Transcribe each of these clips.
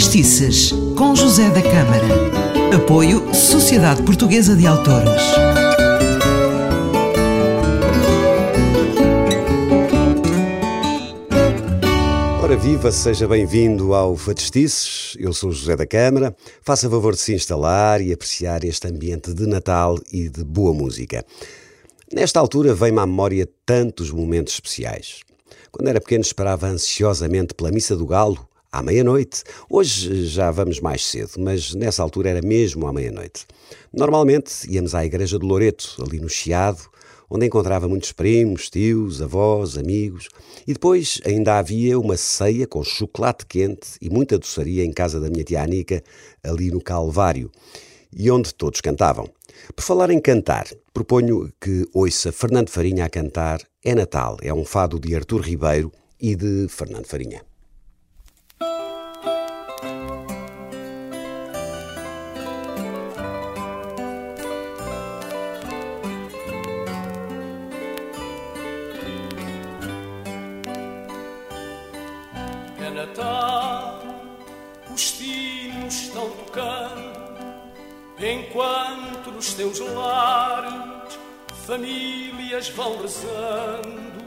Factistices, com José da Câmara. Apoio Sociedade Portuguesa de Autores. Ora viva, seja bem-vindo ao Factistices. Eu sou José da Câmara. Faça favor de se instalar e apreciar este ambiente de Natal e de boa música. Nesta altura vem-me à memória tantos momentos especiais. Quando era pequeno esperava ansiosamente pela Missa do Galo, à meia-noite. Hoje já vamos mais cedo, mas nessa altura era mesmo à meia-noite. Normalmente íamos à Igreja de Loreto, ali no Chiado, onde encontrava muitos primos, tios, avós, amigos, e depois ainda havia uma ceia com chocolate quente e muita doçaria em casa da minha tia Anica, ali no Calvário, e onde todos cantavam. Por falar em cantar, proponho que ouça Fernando Farinha a cantar É Natal, é um fado de Artur Ribeiro e de Fernando Farinha. Os sinos estão tocando, enquanto nos teus lares famílias vão rezando.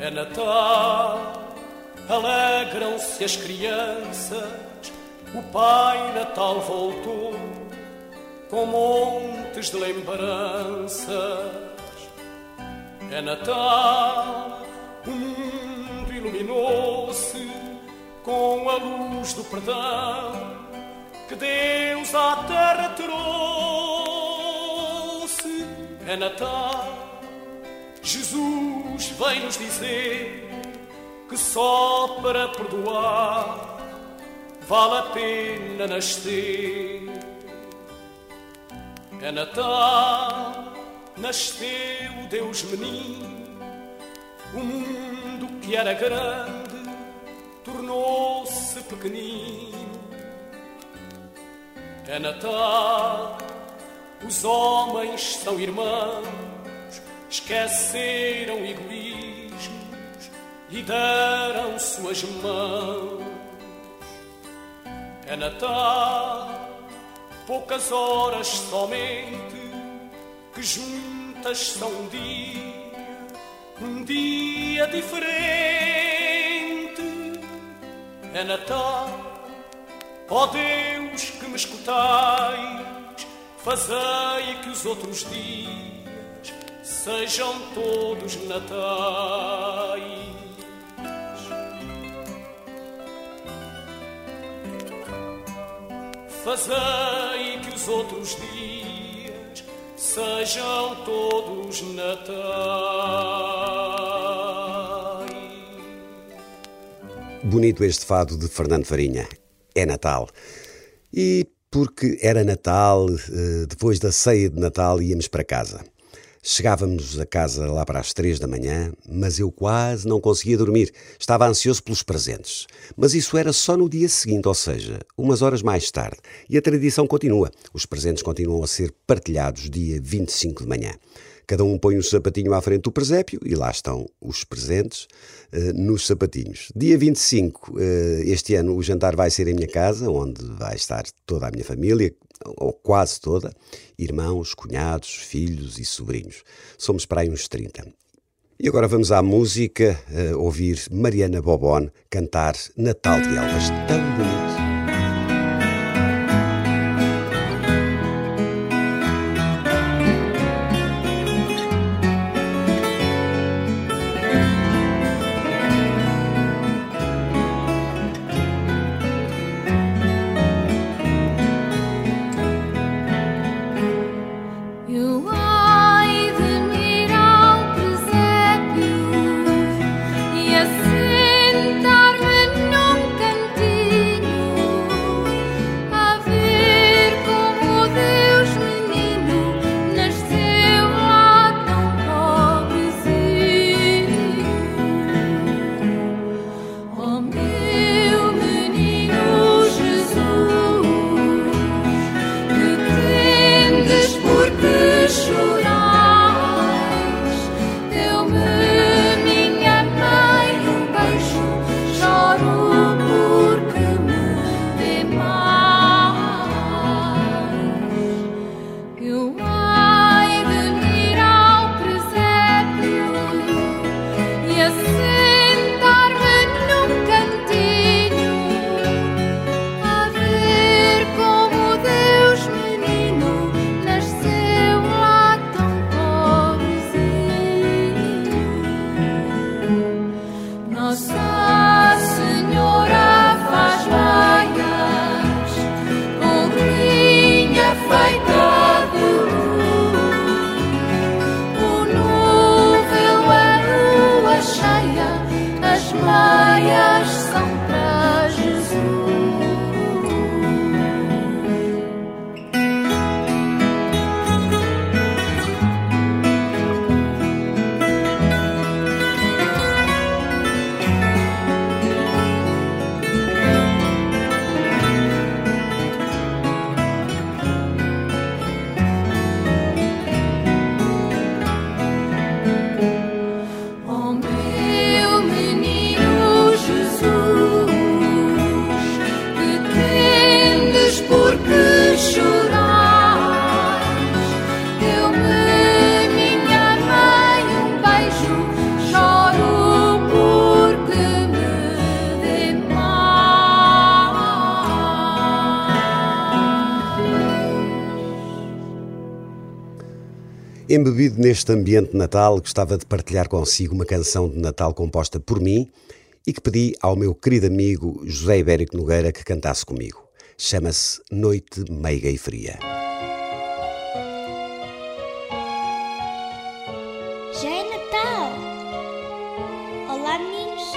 É Natal, alegram-se as crianças, o Pai Natal voltou com montes de lembranças. É Natal, o mundo iluminou-se com a luz do perdão que Deus à terra trouxe. É Natal, Jesus vem nos dizer que só para perdoar vale a pena nascer. É Natal, nasceu Deus menino, o mundo que era grande tornou-se pequenino. É Natal, os homens são irmãos, esqueceram egoísmos e deram suas mãos. É Natal, poucas horas somente, que juntas são um dia um dia diferente. É Natal, ó Deus que me escutais, fazei que os outros dias sejam todos natais. Fazei que os outros dias sejam todos natais. Bonito este fado de Fernando Farinha. É Natal. E porque era Natal, eh, depois da ceia de Natal íamos para casa. Chegávamos a casa lá para as três da manhã, mas eu quase não conseguia dormir. Estava ansioso pelos presentes. Mas isso era só no dia seguinte, ou seja, umas horas mais tarde. E a tradição continua. Os presentes continuam a ser partilhados dia 25 de manhã. Cada um põe um sapatinho à frente do presépio e lá estão os presentes uh, nos sapatinhos. Dia 25, uh, este ano, o jantar vai ser em minha casa, onde vai estar toda a minha família, ou quase toda, irmãos, cunhados, filhos e sobrinhos. Somos para aí uns 30. E agora vamos à música, uh, ouvir Mariana Bobon cantar Natal de Elvas. Tão bonito. Embebido neste ambiente de Natal, gostava de partilhar consigo uma canção de Natal composta por mim e que pedi ao meu querido amigo José Ibérico Nogueira que cantasse comigo. Chama-se Noite Meiga e Fria. Já é Natal! Olá, meninos!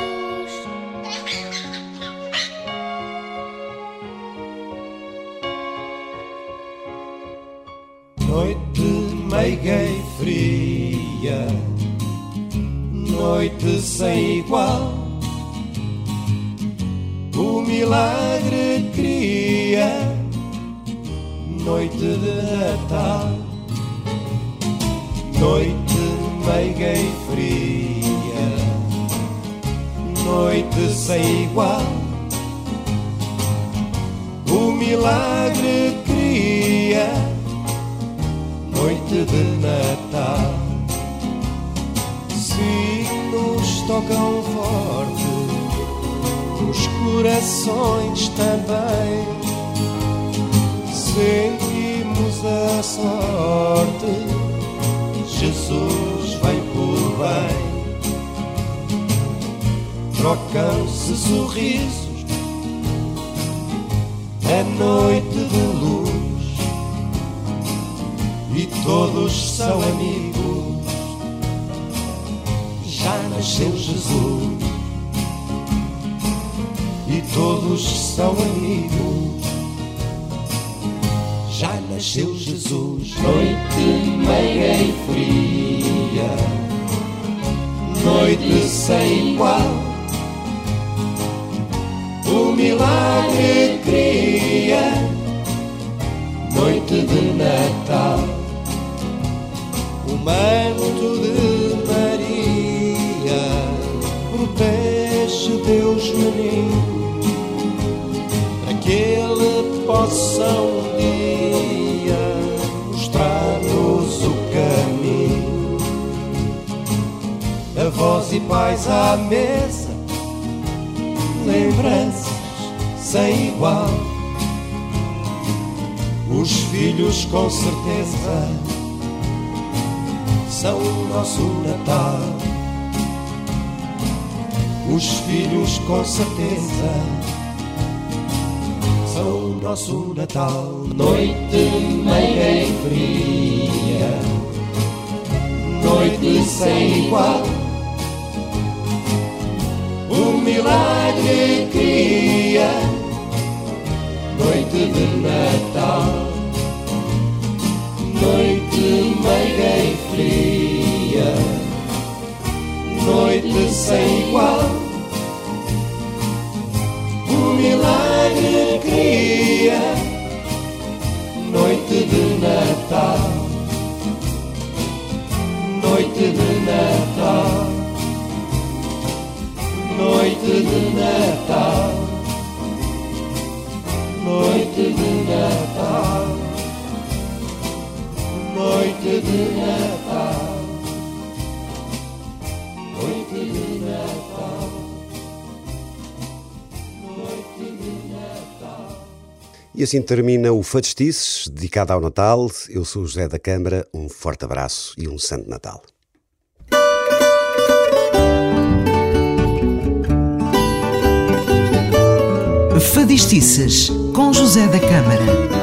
Noite meiga e fria, noite sem igual. O milagre cria, noite de Natal. Noite meiga e fria, noite sem igual. O milagre cria noite de Natal. Sinos tocam forte, os corações também. Sentimos a sorte, Jesus vem por bem. Trocam-se sorrisos, é noite de luz e todos são amigos. Já nasceu Jesus e todos são amigos. Já nasceu Jesus, noite meia e fria, noite sem igual. O milagre cria noite de Natal manto de Maria protege Deus menino para que ele possa um dia mostrar-nos o caminho. Avós e pais à mesa, lembranças sem igual. Os filhos com certeza são o nosso Natal. Os filhos, com certeza, são o nosso Natal. Noite meia e fria, noite sem igual. O milagre cria, noite de Natal noite meiga fria, noite sem igual. O milagre cria, noite de Natal, noite de Natal, noite de Natal, noite de Natal noite de Natal, noite de Natal, noite de Natal. E assim termina o Fadistices, dedicado ao Natal. Eu sou o José da Câmara, um forte abraço e um Santo Natal. Fadistices, com José da Câmara.